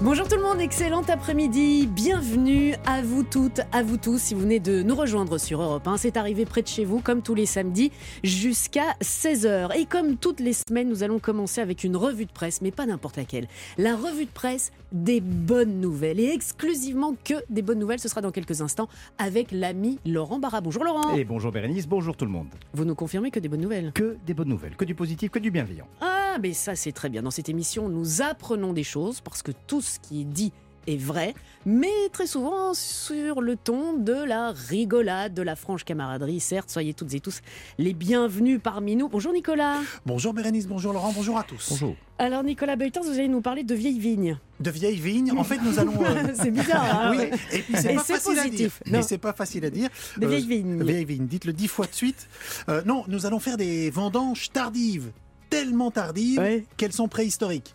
Bonjour tout le monde, excellent après-midi. Bienvenue à vous toutes, à vous tous. Si vous venez de nous rejoindre sur Europe 1, c'est arrivé près de chez vous, comme tous les samedis, jusqu'à 16h. Et comme toutes les semaines, nous allons commencer avec une revue de presse, mais pas n'importe laquelle. La revue de presse des bonnes nouvelles. Et exclusivement que des bonnes nouvelles. Ce sera dans quelques instants avec l'ami Laurent Barra. Bonjour Laurent. Et bonjour Bérénice, bonjour tout le monde. Vous nous confirmez que des bonnes nouvelles Que des bonnes nouvelles, que du positif, que du bienveillant. Ah, mais ça c'est très bien. Dans cette émission, nous apprenons des choses parce que tout ce qui est dit est vrai, mais très souvent sur le ton de la rigolade, de la franche camaraderie. Certes, soyez toutes et tous les bienvenus parmi nous. Bonjour Nicolas. Bonjour Bérénice, bonjour Laurent, bonjour à tous. Bonjour. Alors Nicolas Beuters, vous allez nous parler de vieilles vignes. De vieilles vignes, en fait nous allons... euh, c'est bizarre. hein, oui, et puis c'est pas c'est facile à dire. c'est pas facile à dire. Euh, vieilles vignes. Vieilles vignes, dites-le dix fois de suite. Euh, non, nous allons faire des vendanges tardives, tellement tardives Ouais. qu'elles sont préhistoriques.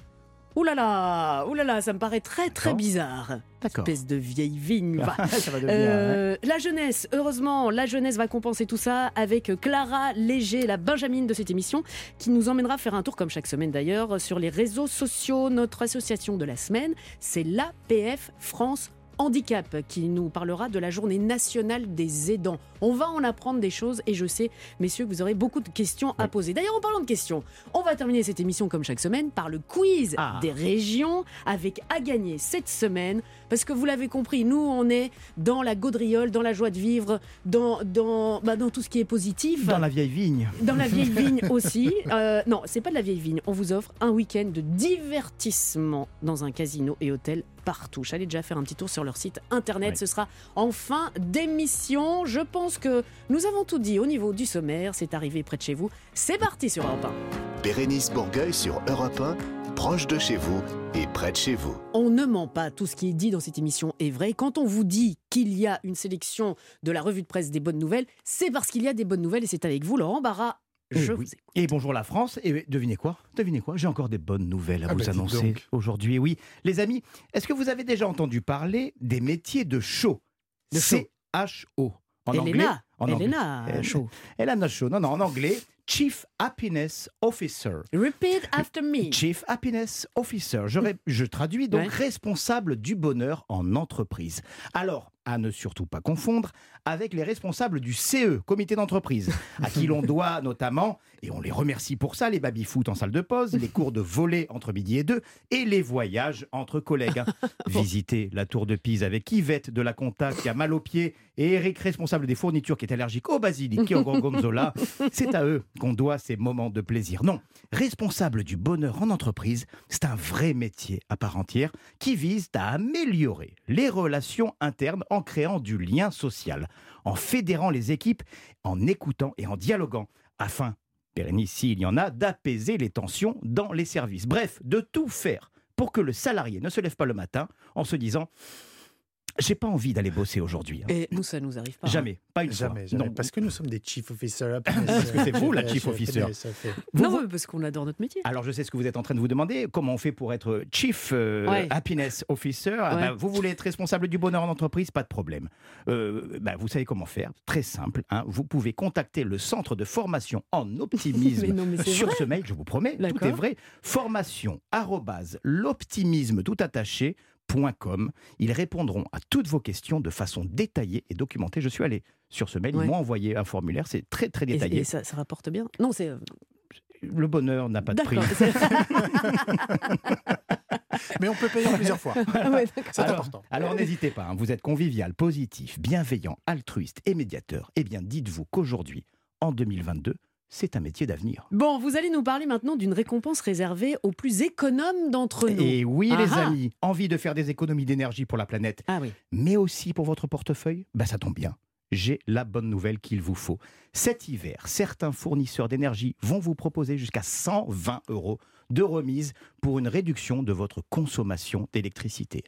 Ouh là là, ouh là là, ça me paraît très très bizarre. D'accord. Espèce de vieille vigne. va. Ça va devenir. Euh, la jeunesse, heureusement, la jeunesse va compenser tout ça avec Clara Léger, la Benjamine de cette émission, qui nous emmènera faire un tour, comme chaque semaine d'ailleurs, sur les réseaux sociaux. Notre association de la semaine, c'est l'APF France Handicap, qui nous parlera de la journée nationale des aidants. On va en apprendre des choses et je sais, messieurs, que vous aurez beaucoup de questions à poser. D'ailleurs, en parlant de questions, on va terminer cette émission comme chaque semaine par le quiz Ah. des régions avec à gagner cette semaine. Parce que vous l'avez compris, nous, on est dans la gaudriole, dans la joie de vivre, dans, dans, bah, dans tout ce qui est positif. Dans la vieille vigne. Dans la vieille vigne aussi. Euh, non, c'est pas de la vieille vigne. On vous offre un week-end de divertissement dans un casino et hôtel partout. J'allais déjà faire un petit tour sur leur site internet. Oui. Ce sera en fin d'émission. Je pense que nous avons tout dit au niveau du sommaire. C'est arrivé près de chez vous. C'est parti sur Europe 1. Bérénice Bourgueil sur Europe 1, proche de chez vous et près de chez vous. On ne ment pas, tout ce qui est dit dans cette émission est vrai. Quand on vous dit qu'il y a une sélection de la revue de presse des bonnes nouvelles, c'est parce qu'il y a des bonnes nouvelles et c'est avec vous, Laurent Barra. Je Eh vous oui. Et bonjour la France. Et devinez quoi? Devinez quoi? J'ai encore des bonnes nouvelles à Ah vous bah, dites annoncer aujourd'hui. Oui, les amis, est-ce que vous avez déjà entendu parler des métiers de show De show. C-H-O. En anglais? En anglais. Elena, chaud. Elena Show. Non, non, en anglais. Chief Happiness Officer. Repeat after me. Chief Happiness Officer. Je, traduis donc Ouais. responsable du bonheur en entreprise. Alors, à ne surtout pas confondre avec les responsables du CE, comité d'entreprise, à qui l'on doit notamment, et on les remercie pour ça, les baby-foot en salle de pause, les cours de volley entre midi et deux, et les voyages entre collègues. hein. Visiter la tour de Pise avec Yvette de la compta qui a mal aux pieds et Eric, responsable des fournitures qui est allergique au basilic et au gorgonzola. C'est à eux qu'on doit ces moments de plaisir. Non, responsable du bonheur en entreprise, c'est un vrai métier à part entière qui vise à améliorer les relations internes en créant du lien social, en fédérant les équipes, en écoutant et en dialoguant, afin, Bérénice, s'il y en a, d'apaiser les tensions dans les services. Bref, de tout faire pour que le salarié ne se lève pas le matin en se disant j'ai pas envie d'aller bosser aujourd'hui. hein. Et nous, ça nous arrive pas. hein. Jamais, pas une fois. Jamais, jamais. Non. Parce que nous sommes des chief officers. Parce que c'est vous, la chief officer. Vous- Non, vous- parce qu'on adore notre métier. Alors, je sais ce que vous êtes en train de vous demander. Comment on fait pour être Chief euh, Ouais. Happiness Officer? Ah ben, Vous voulez être responsable du bonheur en entreprise? Pas de problème. Euh, ben, vous savez comment faire Très simple. hein. Vous pouvez contacter le centre de formation en optimisme Mais non, mais c'est sur vrai. ce mail, je vous promets. Tout est vrai. Formation arrobase l'optimisme tout attaché. Ils répondront à toutes vos questions de façon détaillée et documentée. Je suis allé sur ce mail, ils m'ont envoyé un formulaire, c'est très très détaillé. et ça, rapporte bien. Non, c'est. euh, Le bonheur n'a pas de prix. Mais on peut payer plusieurs fois. Ah. C'est important. Alors n'hésitez pas, hein, vous êtes convivial, positif, bienveillant, altruiste et médiateur. Eh bien dites-vous qu'aujourd'hui, en 2022, c'est un métier d'avenir. Bon, vous allez nous parler maintenant d'une récompense réservée aux plus économes d'entre nous. Et oui les ah. amis, envie de faire des économies d'énergie pour la planète, Ah oui. mais aussi pour votre portefeuille Bah ça tombe bien. J'ai la bonne nouvelle qu'il vous faut. Cet hiver, certains fournisseurs d'énergie vont vous proposer jusqu'à 120 euros de remise pour une réduction de votre consommation d'électricité.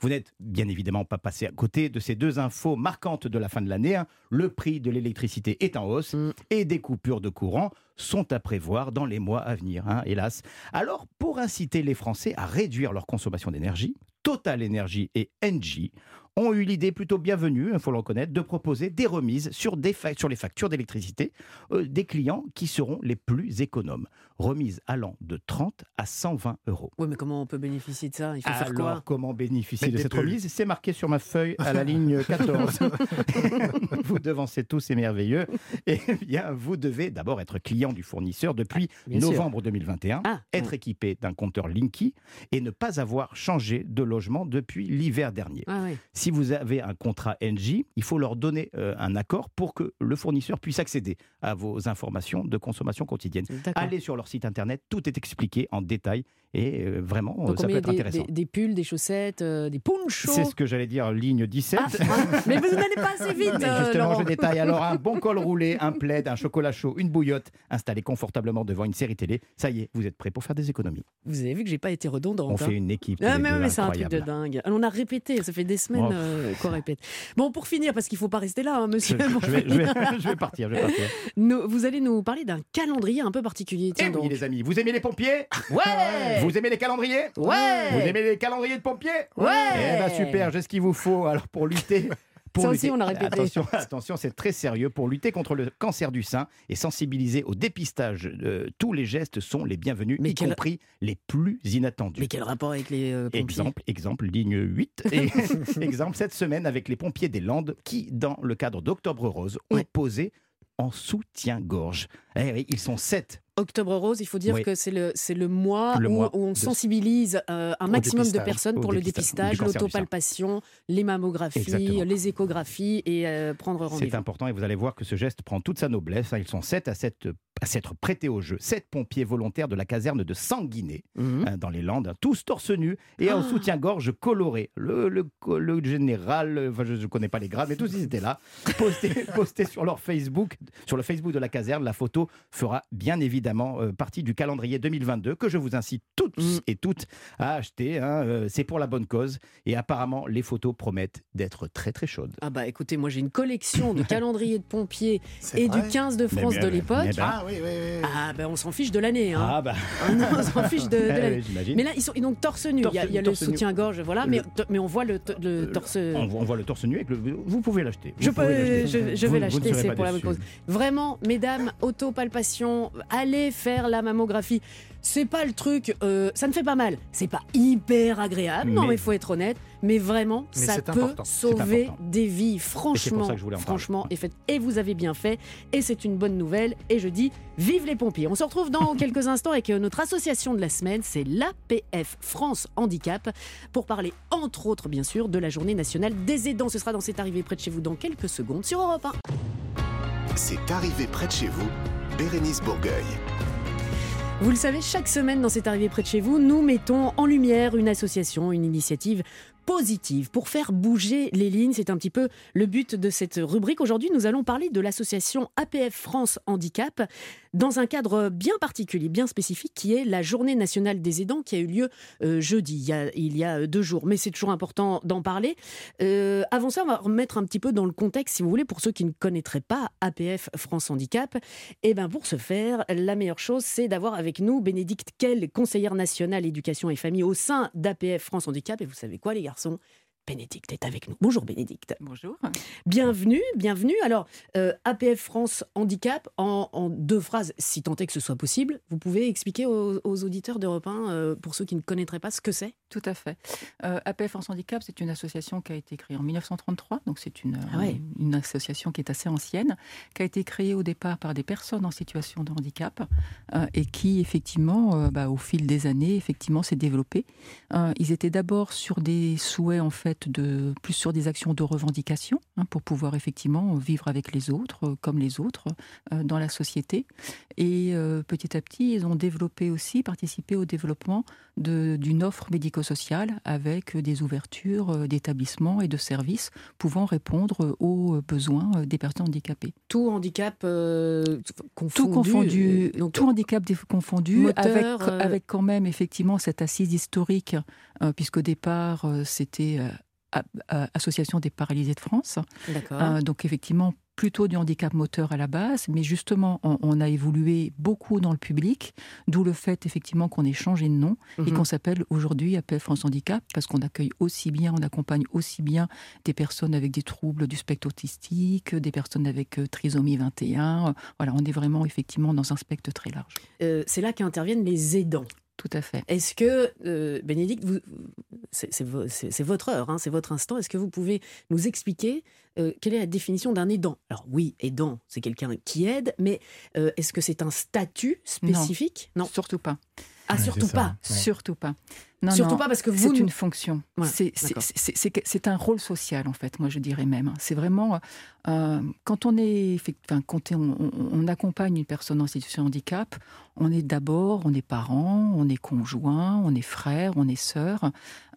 Vous n'êtes bien évidemment pas passé à côté de ces deux infos marquantes de la fin de l'année. hein. Le prix de l'électricité est en hausse Mm. et des coupures de courant sont à prévoir dans les mois à venir, hein, hélas. Alors, pour inciter les Français à réduire leur consommation d'énergie, Total Energy et Engie ont eu l'idée plutôt bienvenue, il faut le reconnaître, de proposer des remises sur, des sur les factures d'électricité euh, des clients qui seront les plus économes. Remises allant de 30 à 120 euros. Oui, mais comment on peut bénéficier de ça? Il faut faire Alors, quoi comment bénéficier Mettre de cette pulls. remise? C'est marqué sur ma feuille à la ligne 14. vous devancez tous, c'est merveilleux. Et bien, vous devez d'abord être client du fournisseur depuis Bien sûr. novembre 2021, Ah, être équipé d'un compteur Linky et ne pas avoir changé de logement depuis l'hiver dernier. Ah oui. Si vous avez un contrat NJ, il faut leur donner euh, un accord pour que le fournisseur puisse accéder à vos informations de consommation quotidienne. Allez sur leur site internet, tout est expliqué en détail et euh, vraiment, Donc ça peut être des, intéressant. des- des pulls, des chaussettes, euh, des ponchos. C'est ce que j'allais dire, ligne 17. Ah, ah, mais vous n'allez pas assez vite, Mais euh, justement, Laurent. je détaille alors un bon col roulé, un plaid, un chocolat chaud, une bouillotte, installé confortablement devant une série télé. Ça y est, vous êtes prêts pour faire des économies. Vous avez vu que j'ai pas été redondante. On hein. fait une équipe. Ah, mais, c'est un truc de dingue. On a répété, ça fait des semaines Oh. euh, qu'on répète. Bon, pour finir, parce qu'il faut pas rester là, hein, Je, monsieur. je vais, je, finir, vais, je vais partir, je vais partir. nous- vous allez nous parler d'un calendrier un peu particulier. Eh oui, les amis, vous aimez les pompiers? Ouais Vous aimez les calendriers Ouais Vous aimez les calendriers de pompiers Ouais Eh ben super, j'ai ce qu'il vous faut alors pour lutter. Pour Ça aussi, lutter- on a répété. Attention, attention, c'est très sérieux. Pour lutter contre le cancer du sein et sensibiliser au dépistage, euh, tous les gestes sont les bienvenus, Mais y quel- compris les plus inattendus. Mais quel rapport avec les euh, pompiers? Exemple, exemple, ligne 8. Et exemple, cette semaine avec les pompiers des Landes qui, dans le cadre d'Octobre Rose, ont Ouais. posé en soutien-gorge. Eh ils sont sept. Octobre Rose, il faut dire Oui. que c'est le, c'est le mois, Le où, mois où on de- sensibilise euh, un maximum de personnes pour le dépistage, l'autopalpation, les mammographies, Exactement. les échographies et euh, prendre C'est rendez-vous. important et vous allez voir que ce geste prend toute sa noblesse. hein. Ils sont sept à s'être à s'être prêtés au jeu. Sept pompiers volontaires de la caserne de Sanguiné, Mhm. hein, dans les Landes, hein, tous torse nu et en Ah. soutien-gorge coloré. Le, le, le général, euh, enfin, je ne connais pas les grades, mais tous ils étaient là. Postés postés sur leur Facebook, sur le Facebook de la caserne. La photo fera bien évidemment euh, partie du calendrier 2022 que je vous incite toutes Mm. et toutes à acheter. hein. Euh, C'est pour la bonne cause et apparemment les photos promettent d'être très très chaudes. Ah bah écoutez, moi j'ai une collection de calendriers de pompiers et vrai du 15 de France Mais de l'époque. Ah oui, oui, oui. Ah ben on s'en fiche de l'année. Hein. Ah bah, Ah non, on s'en fiche de, de eh l'année. Mais là, ils sont ils donc torse nu. Il y a, Torse- il y a le soutien-gorge, voilà, mais, mais on voit le, le Euh, torse. On, voit- on voit le torse nu avec le. Vous pouvez l'acheter. Je, peux, je, je vais l'acheter, c'est pour la bonne cause. Vraiment, mesdames, autopalpation, allez faire la mammographie. C'est pas le truc, euh, ça ne fait pas mal. C'est pas hyper agréable, non, Mais- faut être honnête. Mais vraiment, Mais ça c'est peut important. sauver des vies. pour Franchement, ça que je voulais en parler. franchement, et, et vous avez bien fait. Et c'est une bonne nouvelle. Et je dis, vive les pompiers. On se retrouve dans quelques instants avec euh, notre association de la semaine, c'est l'APF France Handicap, pour parler entre autres, bien sûr, de la journée nationale des aidants. Ce sera dans cette arrivée près de chez vous dans quelques secondes sur Europe 1. C'est arrivé près de chez vous, Bérénice Bourgueil. Vous le savez, chaque semaine dans cette arrivée près de chez vous, nous mettons en lumière une association, une initiative positive pour faire bouger les lignes. C'est un petit peu le but de cette rubrique. Aujourd'hui, nous allons parler de l'association APF France Handicap dans un cadre bien particulier, bien spécifique, qui est la Journée nationale des aidants qui a eu lieu euh, jeudi, il y a, deux jours. Mais c'est toujours important d'en parler. Euh, avant ça, on va remettre un petit peu dans le contexte, si vous voulez, pour ceux qui ne connaîtraient pas APF France Handicap. Et bien pour ce faire, la meilleure chose, c'est d'avoir avec nous Bénédicte Kell, conseillère nationale éducation et famille au sein d'APF France Handicap. Et vous savez quoi, les garçons? Bénédicte est avec nous. Bonjour Bénédicte. Bonjour. Bienvenue, bienvenue. Alors, euh, APF France Handicap, en, en deux phrases, si tant est que ce soit possible, vous pouvez expliquer aux, aux auditeurs d'Europe 1, euh, pour ceux qui ne connaîtraient pas, ce que c'est? Tout à fait. Euh, APF France Handicap, c'est une association qui a été créée en 1933, donc c'est une, Ah ouais. euh, une association qui est assez ancienne, qui a été créée au départ par des personnes en situation de handicap euh, et qui, effectivement, euh, bah, au fil des années, effectivement, s'est développée. Ils étaient d'abord sur des souhaits, en fait, de plus sur des actions de revendication hein, pour pouvoir effectivement vivre avec les autres, comme les autres, dans la société. Et petit à petit, ils ont développé aussi, participé au développement d'une offre médico-sociale avec des ouvertures euh, d'établissements et de services pouvant répondre aux besoins des personnes handicapées. Tout handicap euh, confondu. Tout confondu, donc, tout handicap confondu, moteur, avec, euh, avec quand même effectivement cette assise historique, euh, puisqu'au départ c'était Association des paralysés de France. Euh, donc effectivement plutôt du handicap moteur à la base, mais justement, on, a évolué beaucoup dans le public, d'où le fait effectivement qu'on ait changé de nom et Mhm. qu'on s'appelle aujourd'hui Appel France Handicap, parce qu'on accueille aussi bien, on accompagne aussi bien des personnes avec des troubles du spectre autistique, des personnes avec euh, trisomie 21. euh, Voilà, on est vraiment effectivement dans un spectre très large. Euh, c'est là qu'interviennent les aidants. Tout à fait. Est-ce que, euh, Bénédicte, vous- c'est c'est vo- c'est- c'est votre heure, hein, c'est votre instant. Est-ce que vous pouvez nous expliquer euh, quelle est la définition d'un aidant? Alors oui, aidant, c'est quelqu'un qui aide, mais euh, est-ce que c'est un statut spécifique? Non. Surtout pas. Ah, Ouais, surtout pas. Surtout pas. Non, Surtout non. pas parce que vous. C'est une fonction. Ouais, C'est- un rôle social, en fait, moi je dirais même. C'est vraiment. euh, quand on, est, enfin, quand on, on- on accompagne une personne en situation de handicap, on est d'abord, on est parent, on est conjoint, on est frère, on est sœur.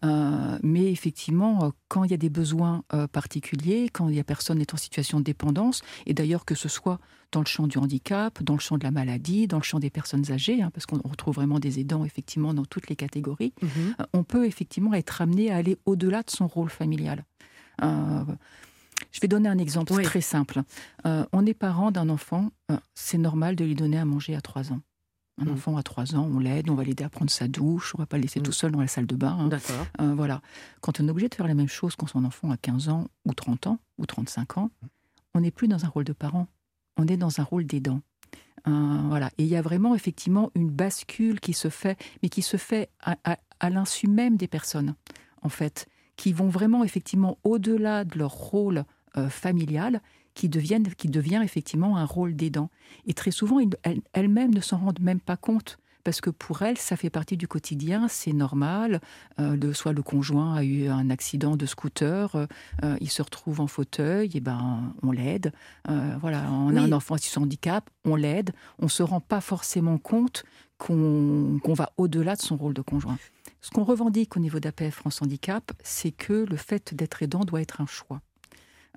Euh, mais effectivement, euh, quand il y a des besoins euh, particuliers, quand il y a personne est en situation de dépendance, et d'ailleurs que ce soit dans le champ du handicap, dans le champ de la maladie, dans le champ des personnes âgées, hein, parce qu'on retrouve vraiment des aidants effectivement dans toutes les catégories. Euh, on peut effectivement être amené à aller au-delà de son rôle familial. Euh, je vais donner un exemple Oui. très simple. Euh, on est parent d'un enfant, euh, c'est normal de lui donner à manger à 3 ans. Un Mm. enfant à 3 ans, on l'aide, on va l'aider à prendre sa douche, on va pas le laisser Mm. tout seul dans la salle de bain. hein. D'accord. Euh, voilà. Quand on est obligé de faire la même chose quand son enfant a 15 ans ou 30 ans ou 35 ans, on n'est plus dans un rôle de parent, on est dans un rôle d'aidant. Voilà. Et il y a vraiment effectivement une bascule qui se fait, mais qui se fait à, à- à l'insu même des personnes, en fait, qui vont vraiment effectivement au-delà de leur rôle euh, familial, qui, deviennent, qui devient effectivement un rôle d'aidant. Et très souvent, elles-mêmes ne s'en rendent même pas compte. Parce que pour elles, ça fait partie du quotidien, c'est normal. Euh, le, soit le conjoint a eu un accident de scooter, euh, euh, il se retrouve en fauteuil, et ben on l'aide. Euh, voilà, on a un enfant en situation de handicap, on l'aide. On se rend pas forcément compte qu'on qu'on va au-delà de son rôle de conjoint. Ce qu'on revendique au niveau d'APF France Handicap, c'est que le fait d'être aidant doit être un choix.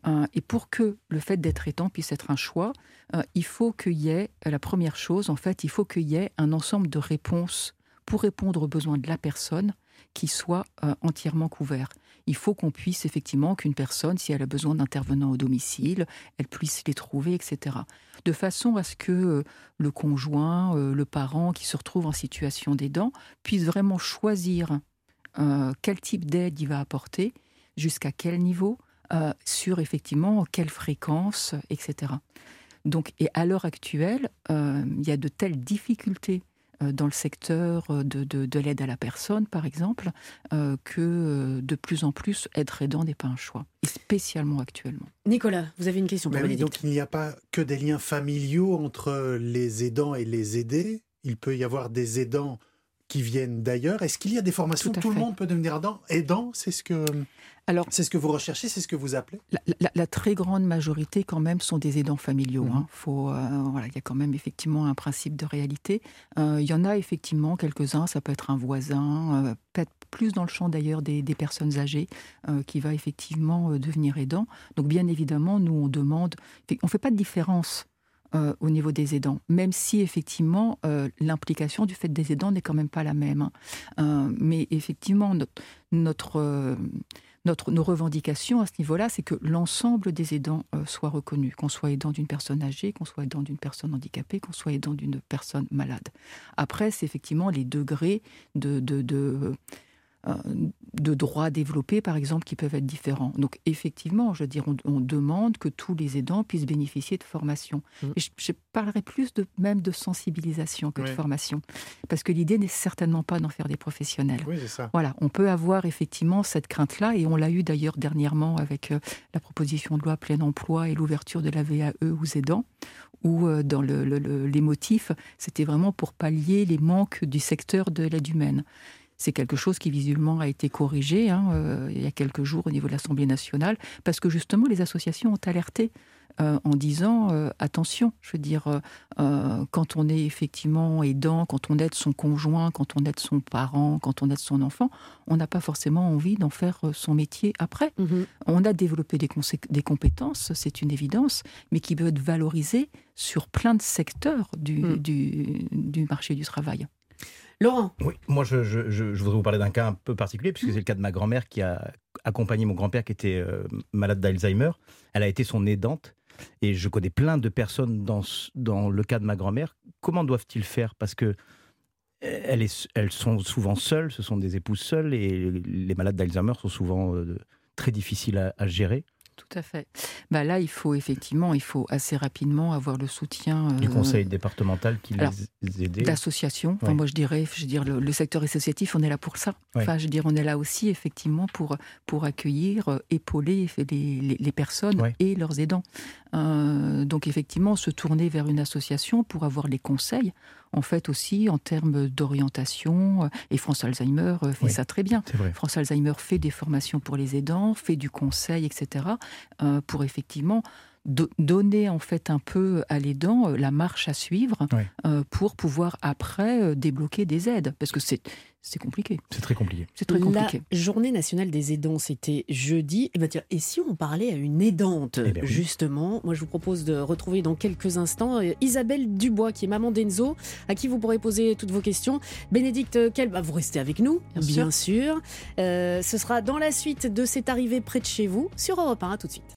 Euh, et pour que le fait d'être aidant puisse être un choix, euh, il faut qu'il y ait, la première chose, en fait, il faut qu'il y ait un ensemble de réponses pour répondre aux besoins de la personne qui soit euh, entièrement couvert. Il faut qu'on puisse effectivement qu'une personne, si elle a besoin d'intervenants au domicile, elle puisse les trouver, etc. De façon à ce que euh, le conjoint, euh, le parent qui se retrouve en situation d'aidant puisse vraiment choisir euh, quel type d'aide il va apporter, jusqu'à quel niveau, sur effectivement quelle fréquence, etc. Donc, et à l'heure actuelle, il y a de telles difficultés dans le secteur euh, de, de- de l'aide à la personne, par exemple, euh, que euh, de plus en plus être aidant n'est pas un choix, et spécialement actuellement. Nicolas, vous avez une question pour Mais oui, donc il n'y a pas que des liens familiaux entre les aidants et les aidés. Il peut y avoir des aidants qui viennent d'ailleurs. Est-ce qu'il y a des formations Tout à Tout le monde peut devenir aidant. Aidant, c'est ce que Alors, c'est ce que vous recherchez, c'est ce que vous appelez? La, la- la très grande majorité, quand même, sont des aidants familiaux. Mhm. hein. Faut, euh, voilà, il y a quand même effectivement un principe de réalité. Euh, il y en a effectivement quelques-uns. Ça peut être un voisin, euh, peut-être plus dans le champ d'ailleurs des, des personnes âgées, euh, qui va effectivement devenir aidant. Donc, bien évidemment, nous on demande, on fait pas de différence. Euh, au niveau des aidants, même si effectivement euh, l'implication du fait des aidants n'est quand même pas la même. hein. Euh, mais effectivement, notre, notre, nos revendications à ce niveau-là, c'est que l'ensemble des aidants soient reconnus, qu'on soit aidant d'une personne âgée, qu'on soit aidant d'une personne handicapée, qu'on soit aidant d'une personne malade. Après, c'est effectivement les degrés de, de droits développés, par exemple, qui peuvent être différents. Donc, effectivement, je veux dire, on, on demande que tous les aidants puissent bénéficier de formation. Mm. Et je, je parlerai plus de, même de sensibilisation que de formation, parce que l'idée n'est certainement pas d'en faire des professionnels. Oui, c'est ça. Voilà, on peut avoir effectivement cette crainte-là, et on l'a eu d'ailleurs dernièrement avec euh, la proposition de loi plein emploi et l'ouverture de la VAE aux aidants, où euh, dans le- le- le- les motifs, c'était vraiment pour pallier les manques du secteur de l'aide humaine. C'est quelque chose qui visuellement a été corrigé hein, euh, il y a quelques jours au niveau de l'Assemblée nationale, parce que justement les associations ont alerté euh, en disant euh, attention, je veux dire, euh, quand on est effectivement aidant, quand on aide son conjoint, quand on aide son parent, quand on aide son enfant, on n'a pas forcément envie d'en faire son métier après. Mhm. On a développé des, compétences, c'est une évidence, mais qui peuvent être valorisées sur plein de secteurs du, Mm. du, du marché du travail. Laurent, Oui, moi je, je- je- je voudrais vous parler d'un cas un peu particulier, puisque c'est le cas de ma grand-mère qui a accompagné mon grand-père qui était euh, malade d'Alzheimer. Elle a été son aidante. et je connais plein de personnes dans, dans le cas de ma grand-mère. Comment doivent-ils faire? Parce que elles, elles, sont souvent seules, ce sont des épouses seules, et les malades d'Alzheimer sont souvent très difficiles à gérer. Tout à fait. Bah là, il faut effectivement, il faut assez rapidement avoir le soutien du euh, conseil départemental qui les aide. D'associations. Enfin, Moi, je dirais, je veux dire, le, secteur associatif, on est là pour ça. Enfin, je veux dire, on est là aussi effectivement pour pour accueillir, euh, épauler les, les, personnes et leurs aidants. Euh, donc effectivement, se tourner vers une association pour avoir les conseils en fait aussi en termes d'orientation. Euh, et France Alzheimer euh, fait ça très bien. France Alzheimer fait des formations pour les aidants, fait du conseil, etc. Euh, pour effectivement donner en fait un peu à l'aidant la marche à suivre pour pouvoir après débloquer des aides. Parce que c'est c'est compliqué. C'est très compliqué. C'est très compliqué. La journée nationale des aidants, c'était jeudi. Et, eh ben, et si on parlait à une aidante, eh ben justement? Moi, je vous propose de retrouver dans quelques instants euh, Isabelle Dubois, qui est maman d'Enzo, à qui vous pourrez poser toutes vos questions. Bénédicte Quel, bah, vous restez avec nous, bien, sûr. Euh, ce sera dans la suite de C'est arrivé près de chez vous, sur Europe 1. tout de suite.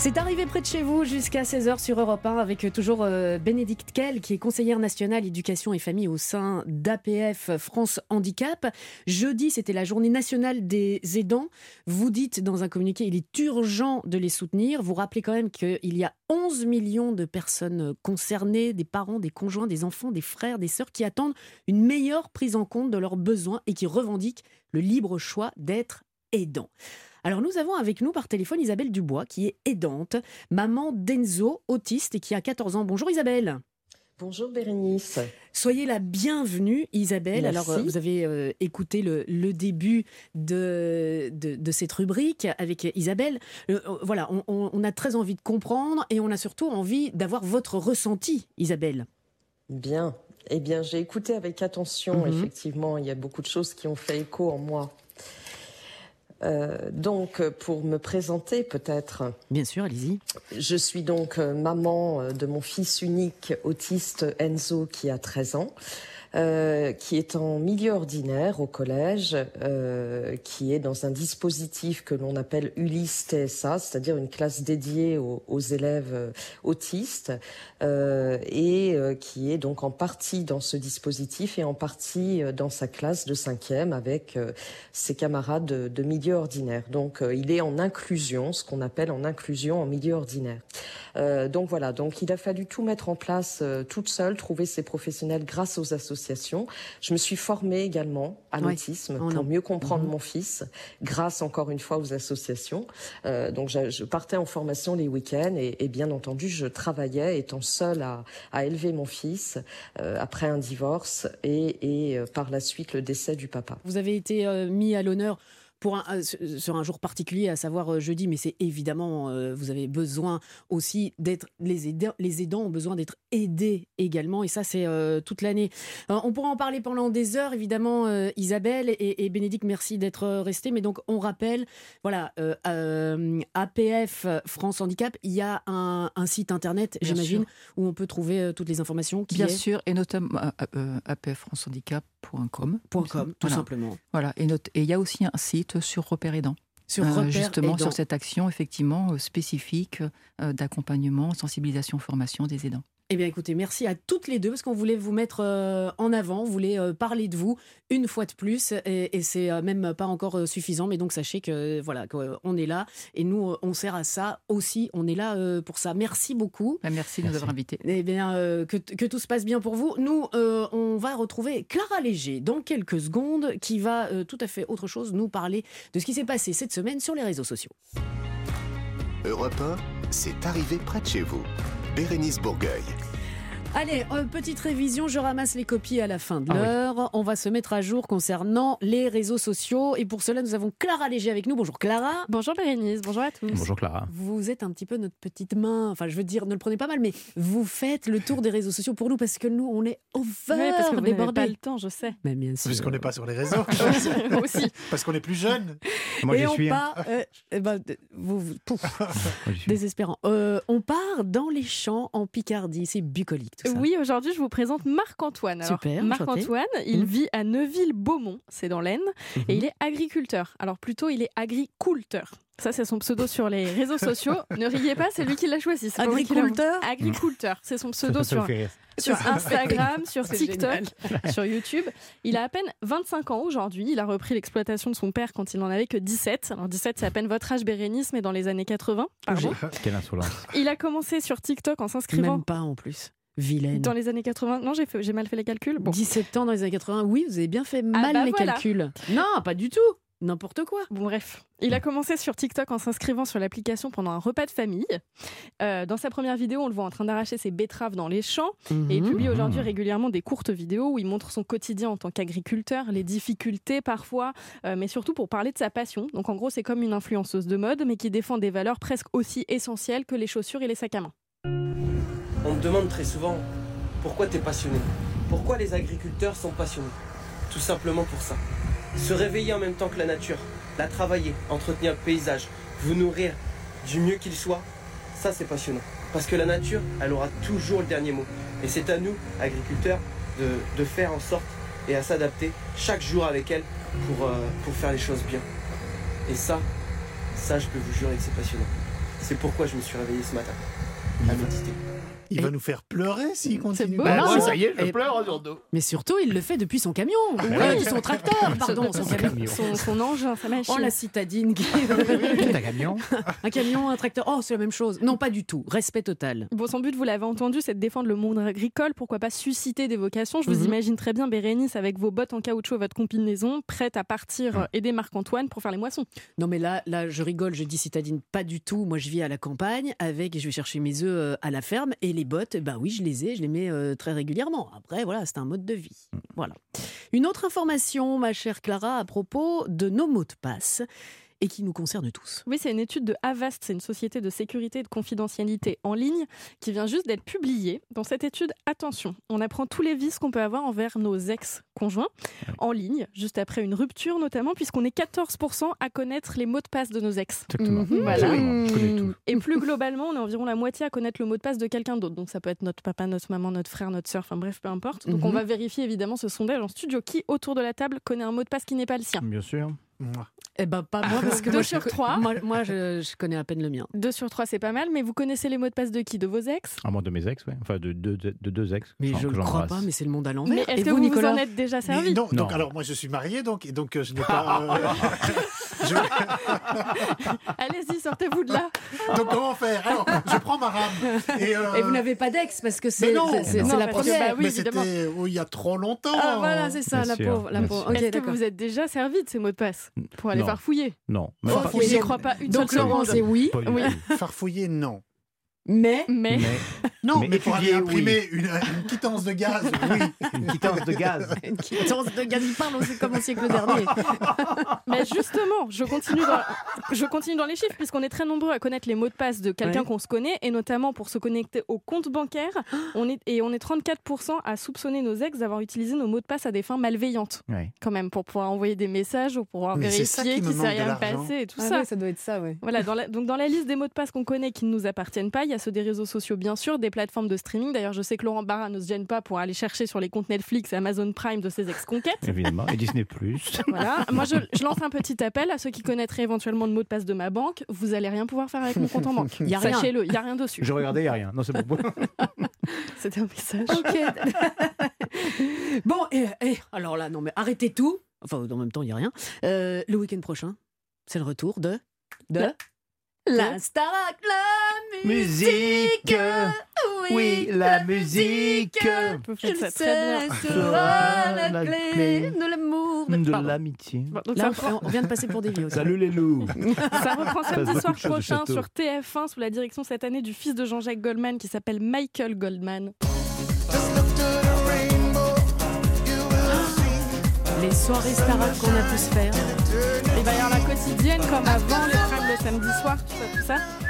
C'est arrivé près de chez vous jusqu'à 16h sur Europe 1 avec euh, toujours euh, Bénédicte Kell qui est conseillère nationale éducation et famille au sein d'APF France Handicap. Jeudi, c'était la journée nationale des aidants. Vous dites dans un communiqué, il est urgent de les soutenir. Vous rappelez quand même qu'il y a 11 millions de personnes concernées, des parents, des conjoints, des enfants, des frères, des sœurs qui attendent une meilleure prise en compte de leurs besoins et qui revendiquent le libre choix d'être aidant. Alors nous avons avec nous par téléphone Isabelle Dubois qui est aidante, maman d'Enzo, autiste et qui a 14 ans. Bonjour Isabelle. Bonjour Bérénice. Soyez la bienvenue Isabelle. Alors euh, vous avez euh, écouté le, début de, de, cette rubrique avec Isabelle. Euh, voilà, on, a très envie de comprendre et on a surtout envie d'avoir votre ressenti Isabelle. Bien. Eh bien j'ai écouté avec attention, mhm. effectivement, il y a beaucoup de choses qui ont fait écho en moi. Euh, donc, pour me présenter peut-être. Bien sûr, allez-y. Je suis donc euh, maman euh, de mon fils unique autiste Enzo qui a 13 ans. Euh, qui est en milieu ordinaire au collège, euh, qui est dans un dispositif que l'on appelle Ulysse TSA, c'est-à-dire une classe dédiée aux, élèves euh, autistes, et qui est donc en partie dans ce dispositif et en partie dans sa classe de cinquième avec ses camarades de, de milieu ordinaire. Donc il est en inclusion, ce qu'on appelle en inclusion en milieu ordinaire. donc voilà, donc il a fallu tout mettre en place toute seule, trouver ses professionnels grâce aux associations je me suis formée également à l'autisme pour mieux comprendre mhm. mon fils, grâce encore une fois aux associations. Euh, donc je, partais en formation les week-ends et, bien entendu je travaillais étant seule à, élever mon fils euh, après un divorce et, et euh, par la suite le décès du papa. Vous avez été mis à l'honneur pour un, euh, sur un jour particulier, à savoir euh, jeudi, mais c'est évidemment, euh, vous avez besoin aussi d'être, les aidants, les aidants ont besoin d'être aidés également, et ça c'est toute l'année. on pourra en parler pendant des heures, évidemment, Isabelle et, Bénédicte, merci d'être restés, mais donc on rappelle, voilà, APF France Handicap, il y a un, site internet, j'imagine, où on peut trouver toutes les informations. Bien sûr, et notamment APF France .com, tout simplement. Voilà, et il y a aussi un site sur Repère Aidant. Sur euh, justement sur cette action effectivement euh, spécifique euh, d'accompagnement, sensibilisation, formation des aidants. Eh bien, écoutez, merci à toutes les deux parce qu'on voulait vous mettre euh, en avant, on voulait euh, parler de vous une fois de plus, et, et c'est euh, même pas encore suffisant. Mais donc sachez que voilà, qu'on est là et nous on sert à ça aussi. On est là pour ça. Merci beaucoup. Bah, merci de nous avoir invités. Eh bien, que, que, tout se passe bien pour vous. Nous, on va retrouver Clara Léger dans quelques secondes, qui va tout à fait autre chose nous parler de ce qui s'est passé cette semaine sur les réseaux sociaux. Europe 1, c'est arrivé près de chez vous. Bérénice Bourgueil. Allez, petite révision, je ramasse les copies à la fin de ah l'heure. On va se mettre à jour concernant les réseaux sociaux. Et pour cela, nous avons Clara Léger avec nous. Bonjour Clara. Bonjour Bérénice, bonjour à tous. Bonjour Clara. Vous êtes un petit peu notre petite main. Enfin, je veux dire, ne le prenez pas mal, mais vous faites le tour des réseaux sociaux pour nous parce que nous, on est over oui, parce que vous n'avez pas le temps, je sais. Mais bien sûr. Parce qu'on n'est pas sur les réseaux. aussi. Parce qu'on est plus jeune. Moi, Et on suis. Part, euh, eh ben, vous, désespérant. Euh, on part dans les champs en Picardie. C'est bucolique tout ça Oui, aujourd'hui, je vous présente Marc-Antoine. Super, Marc-Antoine, il Mhm. vit à Neuville-Beaumont, c'est dans l'Aisne, Mhm. et il est agriculteur. Alors plutôt, il est agriculteur. Ça, c'est son pseudo sur les réseaux sociaux. ne riez pas, c'est lui qui l'a choisi. Agriculteur Agriculteur, c'est son pseudo sur, Instagram, sur TikTok, sur YouTube. Il a à peine 25 ans aujourd'hui. Il a repris l'exploitation de son père quand il n'en avait que 17. Alors 17, c'est à peine votre âge, Bérénice, mais dans les années 80. Pardon. Quelle insolence. Il a commencé sur TikTok en s'inscrivant Même pas en plus. Vilaine. dans les années 80. Non, j'ai fait- j'ai mal fait les calculs. Bon. 17 ans dans les années 80, oui, vous avez bien fait mal bah les voilà. calculs. Non, pas du tout. N'importe quoi. Bon, bref, il a commencé sur TikTok en s'inscrivant sur l'application pendant un repas de famille. Euh, dans sa première vidéo, on le voit en train d'arracher ses betteraves dans les champs. Et il Mhm. publie aujourd'hui Mhm. régulièrement des courtes vidéos où il montre son quotidien en tant qu'agriculteur, les difficultés parfois, euh, mais surtout pour parler de sa passion. Donc en gros, c'est comme une influenceuse de mode, mais qui défend des valeurs presque aussi essentielles que les chaussures et les sacs à main. On me demande très souvent pourquoi tu es passionné? Pourquoi les agriculteurs sont passionnés? Tout simplement pour ça. Se réveiller en même temps que la nature, la travailler, entretenir le paysage, vous nourrir du mieux qu'il soit, ça c'est passionnant. Parce que la nature, elle aura toujours le dernier mot. Et c'est à nous, agriculteurs, de, faire en sorte et à s'adapter chaque jour avec elle pour, euh, pour faire les choses bien. Et ça, ça je peux vous jurer que c'est passionnant. C'est pourquoi je me suis réveillé ce matin. À méditer. Il va nous faire pleurer s'il continue. beau. Bah, non, ça y est, je Et- pleure surtout. Mais surtout, il le fait depuis son camion. bah Euh, oui. depuis son tracteur, pardon. Son Son camion. camion. Son, son engin, sa machine. Oh, la citadine. qui- un camion. un camion, un tracteur. Oh, c'est la même chose. Non, pas du tout. Respect total. Bon, son but, vous l'avez entendu, c'est de défendre le monde agricole. Pourquoi pas susciter des vocations? Je vous Mhm. imagine très bien Bérénice avec vos bottes en caoutchouc et votre combinaison, prête à partir euh, aider Marc-Antoine pour faire les moissons. Non, mais là, là, je rigole, je dis citadine, pas du tout. Moi, je vis à la campagne avec, je vais chercher mes œufs euh, à la ferme et les bottes, ben oui, je les ai, je les mets euh, très régulièrement. Après, voilà, c'est un mode de vie. Voilà. Une autre information, ma chère Clara, à propos de nos mots de passe et qui nous concerne tous. Oui, c'est une étude de Avast, c'est une société de sécurité et de confidentialité en ligne qui vient juste d'être publiée. Dans cette étude, attention, on apprend tous les vices qu'on peut avoir envers nos ex-conjoints en ligne, juste après une rupture notamment, puisqu'on est 14% à connaître les mots de passe de nos ex. Exactement. Mhm. Voilà. Tout. Et plus globalement, on est environ la moitié à connaître le mot de passe de quelqu'un d'autre. Donc ça peut être notre papa, notre maman, notre frère, notre sœur, enfin bref, peu importe. Donc on Mhm. va vérifier évidemment ce sondage en studio. Qui autour de la table connaît un mot de passe qui n'est pas le sien? Bien sûr. Eh ben, pas moi, parce que Deux moi, sur je, trois. Moi, moi, je, je connais à peine le mien. Deux sur trois, c'est pas mal, mais vous connaissez les mots de passe de qui? De vos ex? À moi de mes ex, ouais. Enfin, de, de, de, de deux ex. Mais je le crois pas, mais c'est le monde à l'envers. Mais est-ce que vous, vous, en êtes déjà Mais servi? non, Non. donc alors moi je suis marié donc et donc euh, je n'ai pas. euh, je- Allez-y, sortez-vous de là. donc comment faire Alors je prends ma rame et, euh, Et vous n'avez pas d'ex parce que c'est la que, première. bah oui, c'était oh, il y a trop longtemps. Ah voilà, c'est ça, Bien la sûr, pauvre. La pauvre. sûr. Ok, Est-ce que vous êtes déjà servi de ces mots de passe pour aller Non. farfouiller? Non. Faut- Je n'y crois pas une Donc seule Laurent, seconde. c'est oui, Oui. Farfouiller non. Mais Mais, Mais Non, Mais mais, pour aller étudier, oui. imprimer une, une quittance de gaz, oui. une quittance de gaz. une quittance de gaz, il parle aussi comme au siècle dernier. mais justement, je continue, dans, je continue dans les chiffres puisqu'on est très nombreux à connaître les mots de passe de quelqu'un Ouais. qu'on se connaît et notamment pour se connecter au compte bancaire. On est, et on est 34% à soupçonner nos ex d'avoir utilisé nos mots de passe à des fins malveillantes Ouais. quand même pour pouvoir envoyer des messages ou pour pouvoir Mais vérifier qui me qu'il s'est rien passé et tout Ah ça. ouais, ça doit être ça, ouais. Voilà, dans la, donc dans la liste des mots de passe qu'on connaît qui ne nous appartiennent pas, il y a ceux des réseaux sociaux bien sûr, des plateformes de streaming. D'ailleurs, je sais que Laurent Barra ne se gêne pas pour aller chercher sur les comptes Netflix et Amazon Prime de ses ex-conquêtes. Évidemment. Et Disney Plus. Voilà. Moi, je, je lance un petit appel à ceux qui connaîtraient éventuellement le mot de passe de ma banque. Vous allez rien pouvoir faire avec mon compte en banque. Il y a rien. Sachez-le, il n'y a rien dessus. Je regardais, il n'y a rien. Non, c'est bon. C'était un message. Ok. bon, et, et, alors là, non, mais arrêtez tout. Enfin, en même temps, il n'y a rien. Euh, le week-end prochain, c'est le retour de. De. La Starac, la musique. Musique. Oui, la musique. Vous Je ça sais, très bien. sera la, La clé, clé de l'amour. De Pardon. l'amitié. Bon, donc Là, ça, on vient de passer pour des vieux. aussi. Salut les loups. ça reprend samedi soir prochain sur TF1 sous la direction cette année du fils de Jean-Jacques Goldman qui s'appelle Michael Goldman. Les soirées Starac qu'on a pu se faire. Il va y avoir la quotidienne comme avant les le samedi soir, tout ça, tout ça.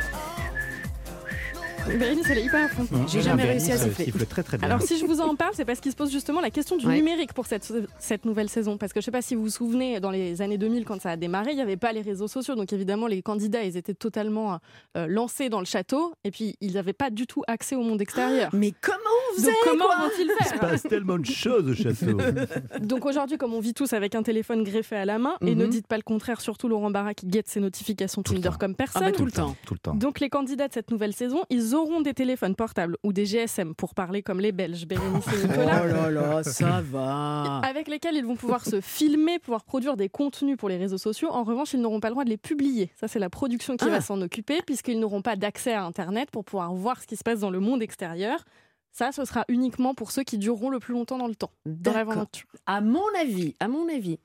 Bérénice, elle est hyper à fond. J'ai jamais réussi à siffle très très bien. Alors si je vous en parle, c'est parce qu'il se pose justement la question du Ouais. numérique pour cette, cette nouvelle saison. Parce que je ne sais pas si vous vous souvenez, dans les années 2000, quand ça a démarré, il n'y avait pas les réseaux sociaux. Donc évidemment, les candidats, ils étaient totalement euh, lancés dans le château. Et puis, ils n'avaient pas du tout accès au monde extérieur. Mais comment on Donc faisait comment vont-ils Il se passe tellement de choses au château. Donc aujourd'hui, comme on vit tous avec un téléphone greffé à la main, et Mhm. ne dites pas le contraire, surtout Laurent Barra qui guette ses notifications Tinder comme Ah personne. bah tout le temps. Tout le temps. Donc les candidats de cette nouvelle saison, ils auront des téléphones portables ou des GSM pour parler comme les Belges, Bérénice et Oh Nicolas. là là, ça va. avec lesquels ils vont pouvoir se filmer, pouvoir produire des contenus pour les réseaux sociaux. En revanche, ils n'auront pas le droit de les publier. Ça, c'est la production qui Ah. va s'en occuper, puisqu'ils n'auront pas d'accès à Internet pour pouvoir voir ce qui se passe dans le monde extérieur. Ça, ce sera uniquement pour ceux qui dureront le plus longtemps dans le temps, dans l'aventure. À mon avis, à mon avis,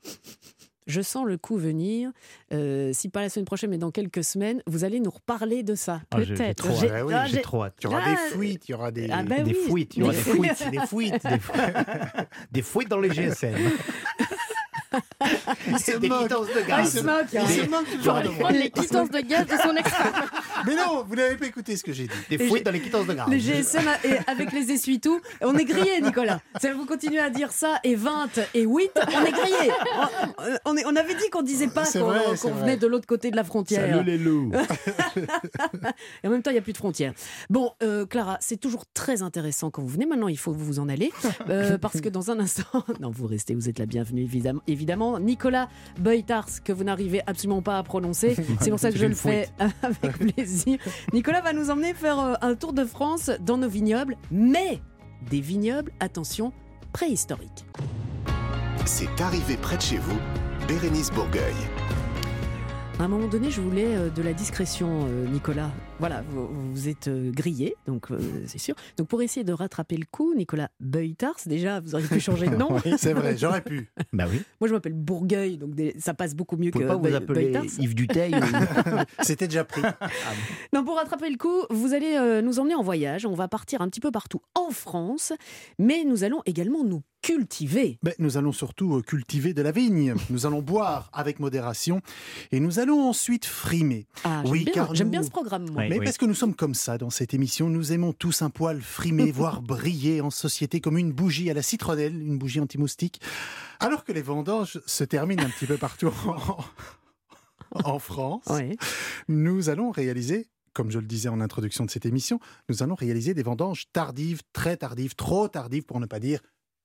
je sens le coup venir. Euh, si pas la semaine prochaine, mais dans quelques semaines, vous allez nous reparler de ça. Ah, Peut-être. trop hâte. Ah oui, ah, J'ai trop hâte. Il y aura Ah, des fuites, il y aura des, Ah bah Des oui. fuites, il y aura. Des fuites. Des fuites, des fuites dans les GSM. se Des moque. de Ah, il gaz. se moque, hein. Il se moque toujours de moi. Les quittances de gaz de son ex Mais non, vous n'avez pas écouté ce que j'ai dit. Des Les fuites G- dans les quittances de gaz. Les GSM et avec les essuie-tout, on est grillé, Nicolas. Ça, vous continuez à dire ça, et 20 et 8, on est grillé. On, on est- on avait dit qu'on disait pas qu'on c'est venait de l'autre côté de la frontière. Salut les loups. Et en même temps, il n'y a plus de frontières. Bon, euh, Clara, c'est toujours très intéressant quand vous venez. Maintenant, il faut vous en aller. euh, parce que dans un instant. Non, vous restez, vous êtes la bienvenue, évidemment. évidemment. Nicolas Beutars, que vous n'arrivez absolument pas à prononcer. C'est pour ça que je le fais avec plaisir. Nicolas va nous emmener faire euh, un tour de France dans nos vignobles, mais des vignobles, attention, préhistoriques. C'est arrivé près de chez vous, Bérénice Bourgueil. À un moment donné, je voulais euh, de la discrétion, euh, Nicolas. Voilà, vous, vous êtes euh, grillé, donc euh, c'est sûr. Donc pour essayer de rattraper le coup, Nicolas Beutars, déjà, vous auriez pu changer de nom. Oui, c'est vrai, j'aurais pu. Bah oui. Moi, je m'appelle Bourgueil, donc des- ça passe beaucoup mieux Vous que pas vous appeler Beutars. Yves Duteil ou- C'était déjà pris. Non, pour rattraper le coup, vous allez euh, nous emmener en voyage. On va partir un petit peu partout en France, mais nous allons également nous cultiver. Mais nous allons surtout euh, cultiver de la vigne. Nous allons boire avec modération et nous allons ensuite frimer. Ah, Oui, bien, car j'aime nous- bien ce programme, moi. Mais parce que nous sommes comme ça dans cette émission, nous aimons tous un poil frimer, voire briller en société comme une bougie à la citronnelle, une bougie anti-moustique. Alors que les vendanges se terminent un petit peu partout en, en France, nous allons réaliser, comme je le disais en introduction de cette émission, nous allons réaliser des vendanges tardives, très tardives, trop tardives pour ne pas dire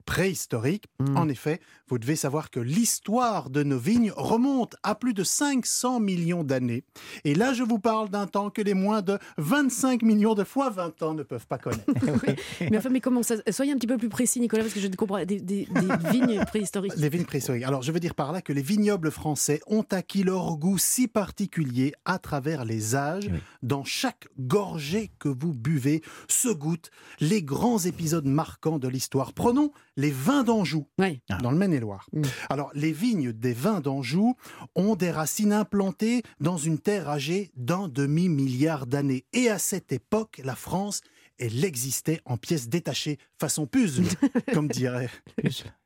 préhistoriques. Mm. En effet, vous devez savoir que l'histoire de nos vignes remonte à plus de 500 millions d'années. Et là, je vous parle d'un temps que les moins de 25 millions de fois 20 ans ne peuvent pas connaître. Mais enfin, mais comment ça Soyez un petit peu plus précis, Nicolas, parce que je ne comprends des, des- des vignes préhistoriques. Les vignes préhistoriques. Alors, je veux dire par là que les vignobles français ont acquis leur goût si particulier à travers les âges. Oui. Dans chaque gorgée que vous buvez se goûtent les grands épisodes marquants de l'histoire. Prenons les vins d'Anjou, Ouais. dans le Maine-et-Loire. Mm. Alors, les vignes des vins d'Anjou ont des racines implantées dans une terre âgée d'un demi-milliard d'années. Et à cette époque, la France, elle existait en pièces détachées, façon puzzle, comme dirait.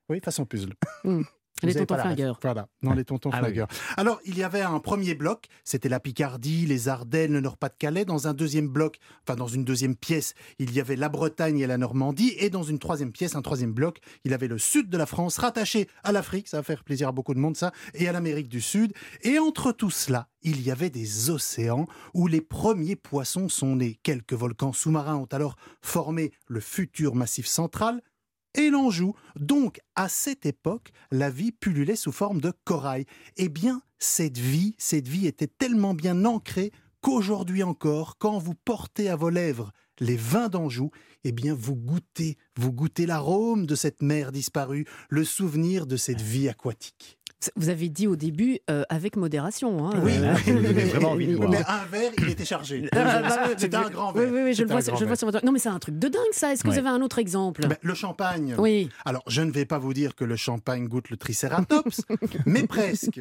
Oui, façon puzzle. Mm. Les tontons flingueurs. Voilà, non, les tontons Ah oui. flingueurs. Alors, il y avait un premier bloc, c'était la Picardie, les Ardennes, le Nord-Pas-de-Calais. Dans un deuxième bloc, enfin dans une deuxième pièce, il y avait la Bretagne et la Normandie. Et dans une troisième pièce, un troisième bloc, il y avait le sud de la France, rattaché à l'Afrique, ça va faire plaisir à beaucoup de monde ça, et à l'Amérique du Sud. Et entre tout cela, il y avait des océans où les premiers poissons sont nés. Quelques volcans sous-marins ont alors formé le futur massif central, et l'Anjou. Donc, à cette époque, la vie pullulait sous forme de corail. Eh bien, cette vie, cette vie était tellement bien ancrée qu'aujourd'hui encore, quand vous portez à vos lèvres les vins d'Anjou, eh bien, vous goûtez, vous goûtez l'arôme de cette mer disparue, le souvenir de cette vie aquatique. Vous avez dit au début euh, avec modération. hein. Oui, Euh, avez vraiment envie de boire. Mais un verre, il était chargé. Ah, bah, C'était oui, un grand oui, verre. Oui, oui, je le vois, je le vois sur votre. Non, mais c'est un truc de dingue, ça. Est-ce que vous avez un autre exemple? Ben, le champagne. Oui. Alors, je ne vais pas vous dire que le champagne goûte le tricératops, mais presque.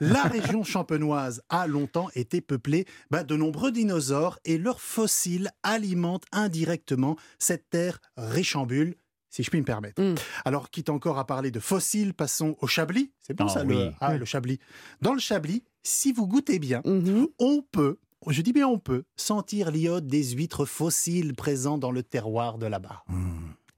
La région champenoise a longtemps été peuplée bah, de nombreux dinosaures et leurs fossiles alimentent indirectement cette terre riche en bulles, si je puis me permettre. Mm. Alors, quitte encore à parler de fossiles, passons au Chablis. C'est bon Ah ça, oui. le, ah, le Chablis. Dans le Chablis, si vous goûtez bien, Mhm. on peut je dis bien on peut, sentir l'iode des huîtres fossiles présents dans le terroir de là-bas.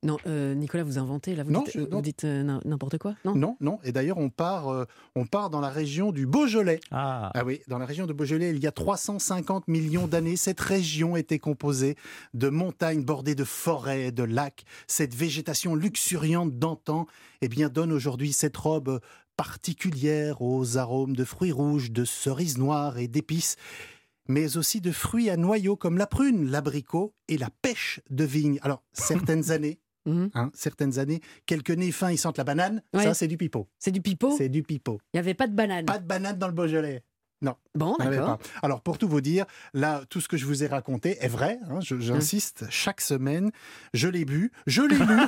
Non, euh, Nicolas, vous inventez là, vous Non, dites, je- vous dites, euh, n'importe quoi Non, Non, non. Et d'ailleurs, on part, euh, on part dans la région du Beaujolais. Ah, Ah oui, dans la région de Beaujolais, il y a 350 millions d'années, cette région était composée de montagnes bordées de forêts, de lacs. Cette végétation luxuriante d'antan, eh bien, donne aujourd'hui cette robe particulière aux arômes de fruits rouges, de cerises noires et d'épices, mais aussi de fruits à noyaux comme la prune, l'abricot et la pêche de vigne. Alors, certaines années, Mhm. hein, certaines années, quelques nez fins, ils sentent la banane. Ouais. Ça, c'est du pipeau. C'est du pipeau C'est du pipeau. Il n'y avait pas de banane. Pas de banane dans le Beaujolais. Bon, On n'avait d'accord. Alors, pour tout vous dire, là, tout ce que je vous ai raconté est vrai. hein, J'insiste, chaque semaine, je l'ai bu, je l'ai lu,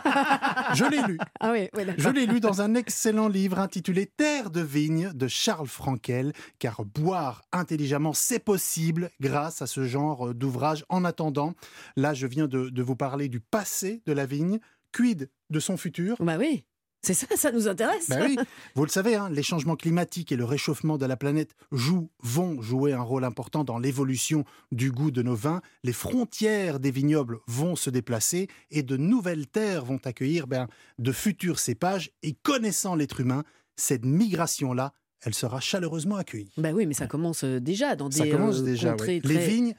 je l'ai lu. Ah oui. Je l'ai lu dans un excellent livre intitulé Terre de vigne de Charles Frankel, car boire intelligemment, c'est possible grâce à ce genre d'ouvrage. En attendant, là, je viens de, de vous parler du passé de la vigne, quid de son futur. Bah oui, c'est ça, ça nous intéresse. Ben oui, vous le savez, hein, les changements climatiques et le réchauffement de la planète jouent, vont jouer un rôle important dans l'évolution du goût de nos vins. Les frontières des vignobles vont se déplacer et de nouvelles terres vont accueillir ben, de futurs cépages. Et connaissant l'être humain, cette migration-là, elle sera chaleureusement accueillie. Bah oui, mais ça commence euh, déjà dans des Ça commence euh, déjà. contrées oui. Les très- vignes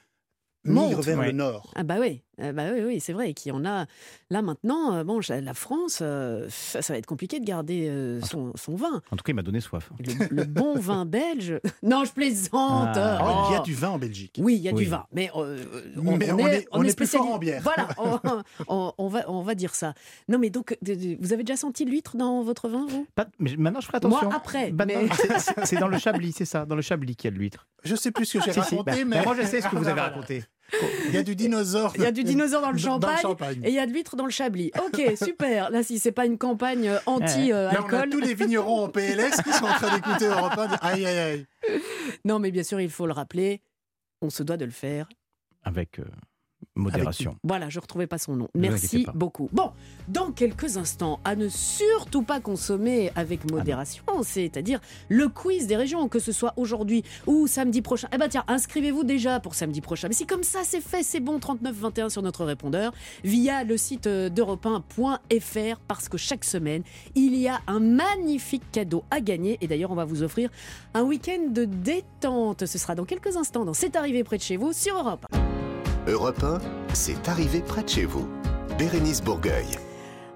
migrent montent. vers Ouais. le nord. Ah bah oui, Ah bah oui, oui, c'est vrai. Qu'il y en a là maintenant. euh, Bon, la France, euh, ça, ça va être compliqué de garder euh, son, son vin. en tout cas, il m'a donné soif. Le, le bon vin belge. Non, je plaisante. Ah. Oh, il y a Oh. du vin en Belgique. Oui, il y a Oui. du vin, mais, euh, Mais on est- on est plus fort en bière. Voilà, on, on- on va, on va dire ça. Non, mais donc, vous avez déjà senti l'huître dans votre vin, vous? Pas- mais maintenant, je ferai attention. Moi, après, Maintenant, mais- c'est- dans le Chablis, c'est ça, dans le Chablis qu'il y a de l'huître. Je sais plus ce que j'ai Si, si, raconté, bah, mais bah, moi, je sais ce que vous avez raconté. Il y a du dinosaure. Il y a du dinosaure dans le champagne, champagne. et il y a de l'huître dans le chablis. Ok, super. Là, si c'est pas une campagne euh, Là, on a anti-alcool. tous les vignerons en PLS qui sont en train d'écouter Europe 1. dire, Aïe, aïe, aïe. Non, mais bien sûr, il faut le rappeler. On se doit de le faire. Avec euh, modération. Voilà, je retrouvais pas son nom. Ne Merci beaucoup. Bon, dans quelques instants, à ne surtout pas consommer avec modération, c'est-à-dire le quiz des régions, que ce soit aujourd'hui ou samedi prochain. Eh ben tiens, inscrivez-vous déjà pour samedi prochain. Mais si comme ça c'est fait, c'est bon, 3921 sur notre répondeur, via le site euh, d'europe 1.fr, parce que chaque semaine, il y a un magnifique cadeau à gagner. Et d'ailleurs, on va vous offrir un week-end de détente. Ce sera dans quelques instants dans C'est arrivé près de chez vous sur Europe 1. Europe 1, c'est arrivé près de chez vous. Bérénice Bourgueil.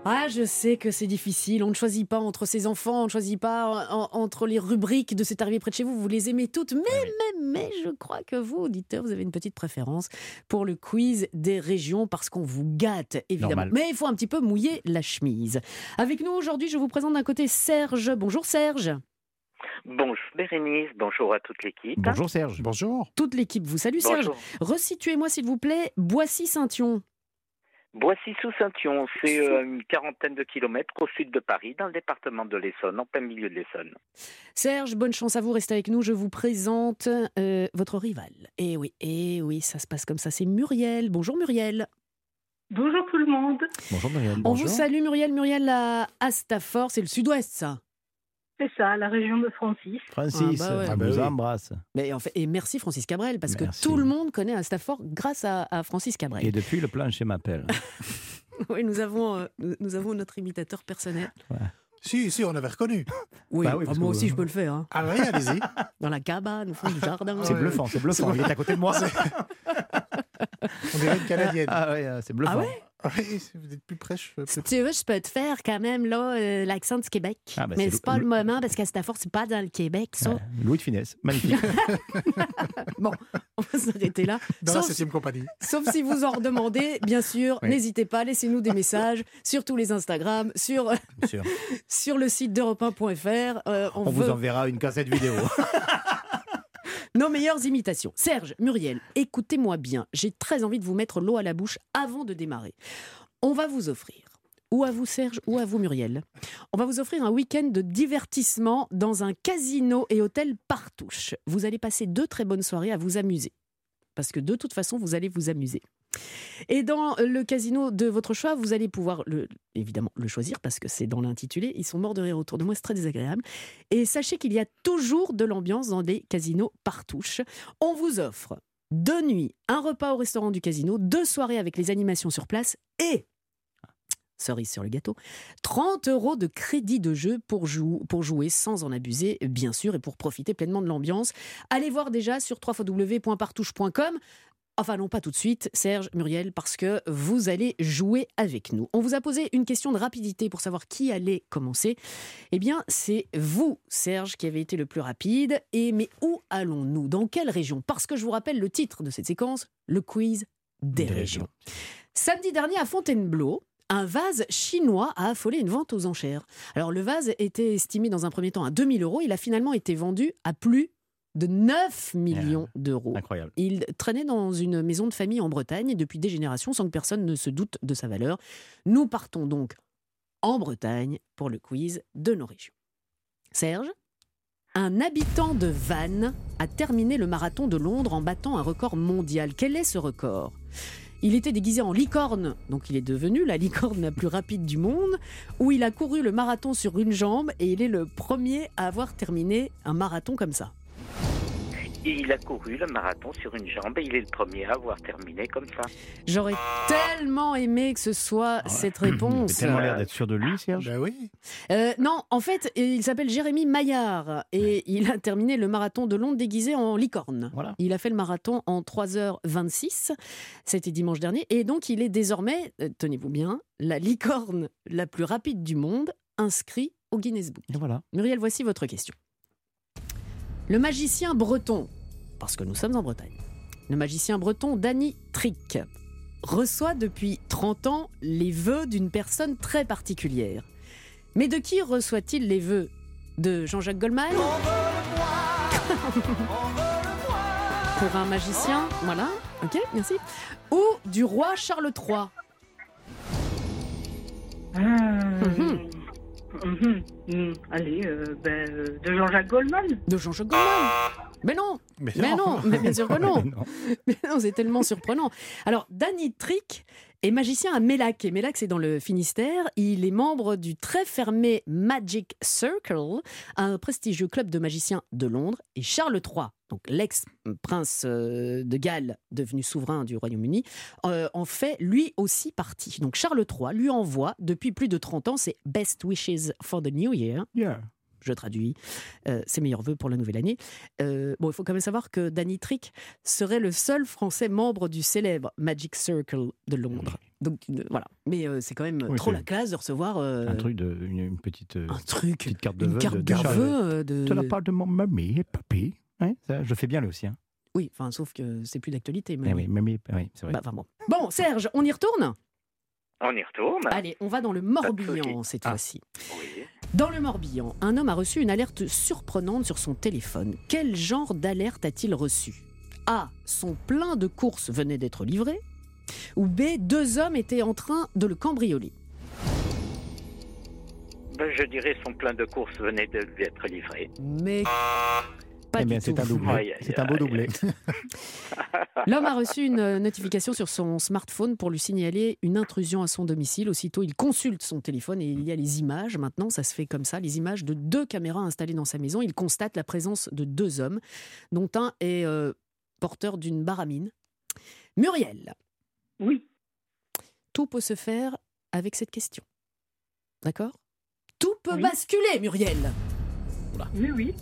Ah, je sais que c'est difficile. On ne choisit pas entre ses enfants, on ne choisit pas en- entre les rubriques de C'est arrivé près de chez vous. Vous les aimez toutes, mais, mais, mais, je crois que vous, auditeurs, vous avez une petite préférence pour le quiz des régions parce qu'on vous gâte, évidemment. Normal. Mais il faut un petit peu mouiller la chemise. Avec nous aujourd'hui, je vous présente d'un côté Serge. Bonjour Serge. Bonjour Bérénice, bonjour à toute l'équipe. Bonjour Serge. Bonjour. Toute l'équipe vous salue. Serge, Bonjour. resituez-moi s'il vous plaît Boissy-Saint-Yon. Boissy-sous-Saint-Yon, c'est euh, une quarantaine de kilomètres au sud de Paris, dans le département de l'Essonne, en plein milieu de l'Essonne. Serge, bonne chance à vous, restez avec nous. Je vous présente euh, votre rival. Et oui, et oui, ça se passe comme ça. C'est Muriel. Bonjour Muriel. Bonjour tout le monde. Bonjour Muriel. On vous salue Muriel. Muriel à Astafort, c'est le sud-ouest ça. C'est ça, la région de Francis. Francis, Ah bah ouais. on Ah bah vous oui. embrasse. Mais en fait, et merci Francis Cabrel, parce Merci. que tout le monde connaît Astafort grâce à, à Francis Cabrel. Et depuis, le plancher m'appelle. Oui, nous avons, euh, nous, avons notre imitateur personnel. Si, si, on avait reconnu. Oui, Bah oui, parce moi aussi je peux le faire. hein. Ah oui, allez-y. Dans la cabane, au fond du jardin. C'est ouais. bluffant, c'est bluffant. Il est à côté de moi. On dirait une Canadienne. Ah ouais, euh, c'est bluffant. Ah ouais? Oui, vous êtes plus prêche. Si tu veux, je peux te faire quand même là euh, l'accent du Québec. Ah, bah, Mais c'est pas le moment parce qu'Astafort, c'est pas dans le Québec, ça. Louis de finesse, magnifique. Bon, on va s'arrêter là. Dans la Sauf, 7 compagnie. sauf si vous en redemandez, bien sûr, Oui. n'hésitez pas, laissez-nous des messages sur tous les Instagram, sur, sur le site d'europe 1.fr. Euh, on On vous enverra une cassette vidéo. nos meilleures imitations. Serge, Muriel, écoutez-moi bien. J'ai très envie de vous mettre l'eau à la bouche avant de démarrer. On va vous offrir, ou à vous Serge, ou à vous Muriel, on va vous offrir un week-end de divertissement dans un casino et hôtel Partouche. Vous allez passer deux très bonnes soirées à vous amuser. Parce que de toute façon, vous allez vous amuser. Et dans le casino de votre choix, vous allez pouvoir évidemment le choisir parce que c'est dans l'intitulé. Ils sont morts de rire autour de moi, c'est très désagréable. Et sachez qu'il y a toujours de l'ambiance dans des casinos partouches. On vous offre deux nuits, un repas au restaurant du casino, deux soirées avec les animations sur place et cerise sur le gâteau, 30 euros de crédit de jeu pour, pour jouer sans en abuser, bien sûr, et pour profiter pleinement de l'ambiance. Allez voir déjà sur www.partouche.com. Enfin non, pas tout de suite, Serge, Muriel, parce que vous allez jouer avec nous. On vous a posé une question de rapidité pour savoir qui allait commencer. Eh bien, c'est vous, Serge, qui avez été le plus rapide. Et mais où allons-nous? Dans quelle région? Parce que je vous rappelle le titre de cette séquence, le quiz des, Des régions. Samedi dernier à Fontainebleau, un vase chinois a affolé une vente aux enchères. Alors le vase était estimé dans un premier temps à 2000 euros. Il a finalement été vendu à plus de 9 millions d'euros. Incroyable. Il traînait dans une maison de famille en Bretagne depuis des générations sans que personne ne se doute de sa valeur. Nous partons donc en Bretagne pour le quiz de nos régions. Serge un habitant de Vannes a terminé le marathon de Londres en battant un record mondial. Quel est ce record? Il était déguisé en licorne, donc il est devenu la licorne la plus rapide du monde, où il a couru le marathon sur une jambe et il est le premier à avoir terminé un marathon comme ça? Il a couru le marathon sur une jambe et il est le premier à avoir terminé comme ça. J'aurais tellement aimé que ce soit cette Il réponse. avait tellement l'air d'être sûr de lui, Serge. Ben oui. Euh, non, en fait, il s'appelle Jérémy Maillard et il a terminé le marathon de Londres déguisé en licorne. Voilà. Il a fait le marathon en 3h26, c'était dimanche dernier, et donc il est désormais, euh, tenez-vous bien, la licorne la plus rapide du monde inscrit au Guinness Book. Et voilà. Muriel, voici votre question. Le magicien breton, parce que nous sommes en Bretagne, le magicien breton Danny Trick reçoit depuis 30 ans les vœux d'une personne très particulière. Mais de qui reçoit-il les vœux? De Jean-Jacques Goldman? Pour un magicien, voilà, ok, merci. Ou du roi Charles III. Mhm. Mhm. Allez, euh, ben, euh, de Jean-Jacques Goldman. De Jean-Jacques Goldman Mais non Mais Mais non, mais bien sûr que non Non. Mais non, c'est tellement surprenant. Alors, Danny Trick est magicien à Mélac. Et Mélac, c'est dans le Finistère. Il est membre du très fermé Magic Circle, un prestigieux club de magiciens de Londres. Et Charles III, donc l'ex-prince euh, de Galles, devenu souverain du Royaume-Uni, euh, en fait lui aussi partie. Donc Charles III lui envoie, depuis plus de 30 ans, ses Best Wishes for the New Year. Je traduis, euh, ses meilleurs voeux pour la nouvelle année. Euh, bon, il faut quand même savoir que Danny Trick serait le seul Français membre du célèbre Magic Circle de Londres. Donc euh, voilà. Mais euh, c'est quand même Oui, trop la classe de recevoir euh, Un truc de une, une petite, euh, un truc, petite carte de une vœux carte de, de, vœux euh, de. De la part de mon mamie et papy. Ouais, ça, je fais bien lui aussi. Hein. Oui, enfin, sauf que c'est plus d'actualité. Eh mais oui, mamie, oui, c'est vrai. Bah, bon. bon, Serge, on y retourne? On y retourne. Allez, on va dans le Morbihan cette Ah. fois-ci. Oui. Dans le Morbihan, un homme a reçu une alerte surprenante sur son téléphone. Quel genre d'alerte a-t-il reçu? A. Son plein de courses venait d'être livré. Ou B. Deux hommes étaient en train de le cambrioler. Ben, je dirais son plein de courses venait de lui être livré. Mais pas Eh bien, du c'est tout. un doublé. Aïe, aïe, C'est un beau aïe. doublé. L'homme a reçu une notification sur son smartphone pour lui signaler une intrusion à son domicile. Aussitôt, il consulte son téléphone et il y a les images. Maintenant, ça se fait comme ça, les images de deux caméras installées dans sa maison. Il constate la présence de deux hommes, dont un est euh, porteur d'une baramine. Muriel, Oui. tout peut se faire avec cette question. D'accord? Tout peut Oui. basculer, Muriel Oui, oui.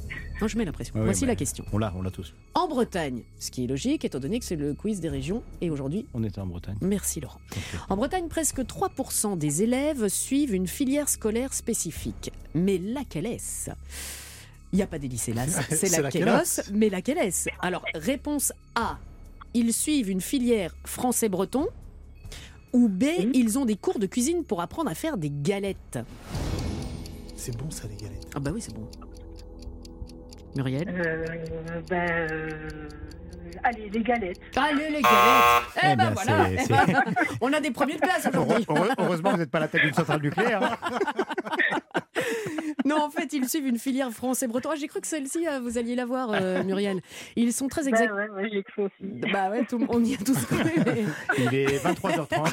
Je mets la pression. Voici la question. On l'a, on l'a tous. En Bretagne, ce qui est logique, étant donné que c'est le quiz des régions, et aujourd'hui, On était en Bretagne. merci Laurent. En Bretagne, presque 3% des élèves suivent une filière scolaire spécifique. Mais laquelle est-ce? Il n'y a pas des lycées là, c'est laquelle laquelle est mais laquelle est-ce? Alors, réponse A, ils suivent une filière français-breton. Ou B, Oui. ils ont des cours de cuisine pour apprendre à faire des galettes. C'est bon ça les galettes. Ah bah oui, c'est bon. Muriel Euh, ben, euh, allez, les galettes. Allez les galettes Eh, Eh ben bien, voilà c'est- Eh c'est- ben, On a des premiers de place aujourd'hui Heureux- Heureusement que vous n'êtes pas à la tête d'une centrale nucléaire. non, en fait, ils suivent une filière français-breton. Ah, j'ai cru que celle-ci, euh, vous alliez la voir, euh, Muriel. Ils sont très exacts. Bah ouais, ouais, j'ai cru aussi. Bah ouais, tout- on y a tous cru. mais- Il est 23h30.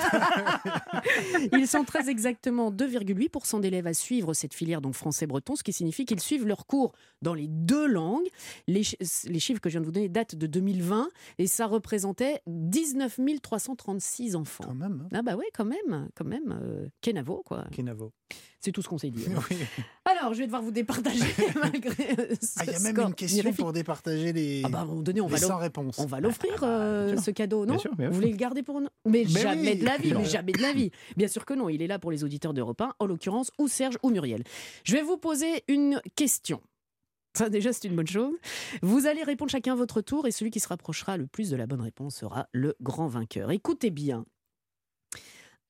Ils sont très exactement 2,8% d'élèves à suivre cette filière donc français-breton, ce qui signifie qu'ils suivent leurs cours dans les deux langues. Les, les chiffres que je viens de vous donner datent de 2020 et ça représentait 19 336 enfants. Quand même. hein. Ah bah ouais, quand même, quand même. euh, Kenavo, quoi. Kenavo. C'est tout ce qu'on s'est dit. Oui. Alors, je vais devoir vous départager malgré euh, ce Ah, il y a même une question mirifique. pour départager les, Ah bah, à un moment donné, on les va sans réponse. On va l'offrir, Ah bah, euh, ce cadeau, non Bien sûr, bien Vous voulez le garder pour nous Mais, Mais jamais oui. de la vie, mais jamais de la vie. Bien sûr que non, il est là pour les auditeurs d'Europe 1, en l'occurrence, ou Serge ou Muriel. Je vais vous poser une question. Ça, déjà, c'est une bonne chose. Vous allez répondre chacun à votre tour et celui qui se rapprochera le plus de la bonne réponse sera le grand vainqueur. Écoutez bien.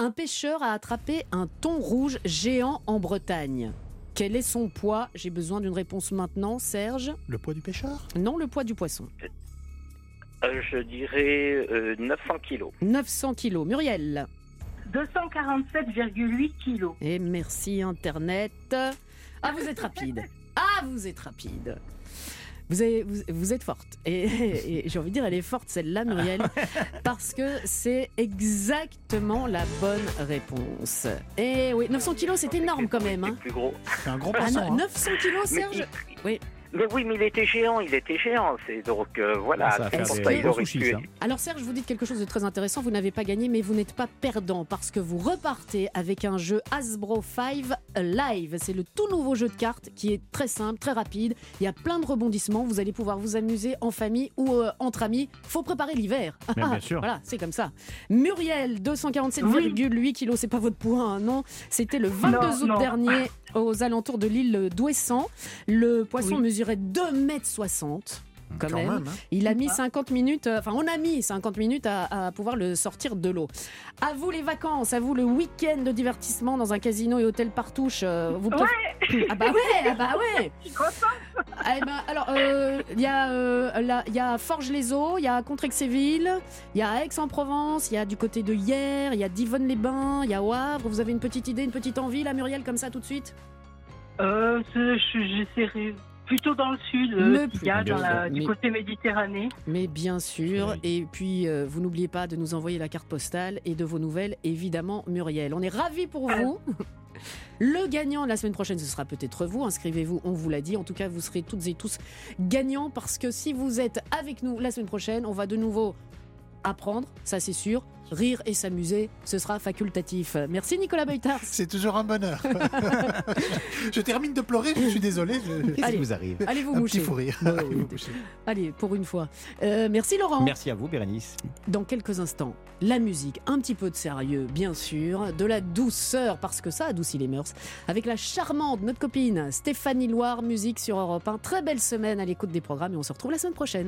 Un pêcheur a attrapé un thon rouge géant en Bretagne. Quel est son poids? J'ai besoin d'une réponse maintenant, Serge. Le poids du pêcheur? Non, le poids du poisson. Euh, je dirais euh, 900 kilos. 900 kilos. Muriel. 247,8 kilos. Et merci Internet. Ah, vous êtes rapide. Ah, vous êtes rapide. Vous, avez- vous, vous êtes forte. Et, et j'ai envie de dire, elle est forte celle-là, Muriel, parce que c'est exactement la bonne réponse. Et oui, 900 kilos, c'est énorme quand même. C'est Hein. plus gros. C'est un gros Ah, poisson. non, hein. 900 kilos, Serge Oui. Mais oui, mais il était géant, il était géant. C'est donc euh, voilà. Ça c'est faire pour ça il gros aurait sushis, pu. ça. Alors Serge, vous dites quelque chose de très intéressant, vous n'avez pas gagné mais vous n'êtes pas perdant parce que vous repartez avec un jeu Hasbro 5 Live. C'est le tout nouveau jeu de cartes qui est très simple, très rapide, il y a plein de rebondissements, vous allez pouvoir vous amuser en famille ou euh, entre amis. Faut préparer l'hiver. Bien sûr. Voilà, c'est comme ça. Muriel, 247,8 kilos, c'est pas votre point, hein, non C'était le 22 Non, août non. dernier aux alentours de l'île d'Ouessant. Le poisson Oui. mesurait 2,60 mètres. Quand, Quand même. même, hein. Il a mis Ah. 50 minutes, euh, enfin on a mis 50 minutes à, à pouvoir le sortir de l'eau. À vous les vacances, à vous le week-end de divertissement dans un casino et hôtel Partouche. euh, vous préf- Ah bah ouais, ah bah ouais. Je suis contente. Eh ben, alors euh, il y a euh, là, il y a Forges-les-Eaux, il y a Contrexéville, il y a Aix-en-Provence, il y a du côté de Hier, il y a Divonne-les-Bains, il y a au Havre. Vous avez une petite idée, une petite envie là, Muriel, comme ça tout de suite? Euh, j'essaierai plutôt dans le sud, euh, a plus- dans la- mais- du côté méditerranée. Mais bien sûr. Oui. Et puis, euh, vous n'oubliez pas de nous envoyer la carte postale et de vos nouvelles, évidemment, Muriel. On est ravis pour vous. Le gagnant la semaine prochaine, ce sera peut-être vous. Inscrivez-vous, on vous l'a dit. En tout cas, vous serez toutes et tous gagnants parce que si vous êtes avec nous la semaine prochaine, on va de nouveau apprendre, ça c'est sûr. Rire et s'amuser, ce sera facultatif. Merci Nicolas Beutars. C'est toujours un bonheur. je termine de pleurer, je suis désolé. je- Qu'est-ce qui Allez. vous arrive Allez vous Un moucher. petit fou rire. Ouais, Allez, vous ouais. coucher. Allez, pour une fois. Euh, merci Laurent. Merci à vous, Bérénice. Dans quelques instants, la musique, un petit peu de sérieux, bien sûr, de la douceur, parce que ça adoucit les mœurs, avec la charmante, notre copine Stéphanie Loire, musique sur Europe 1. Très belle semaine à l'écoute des programmes et on se retrouve la semaine prochaine.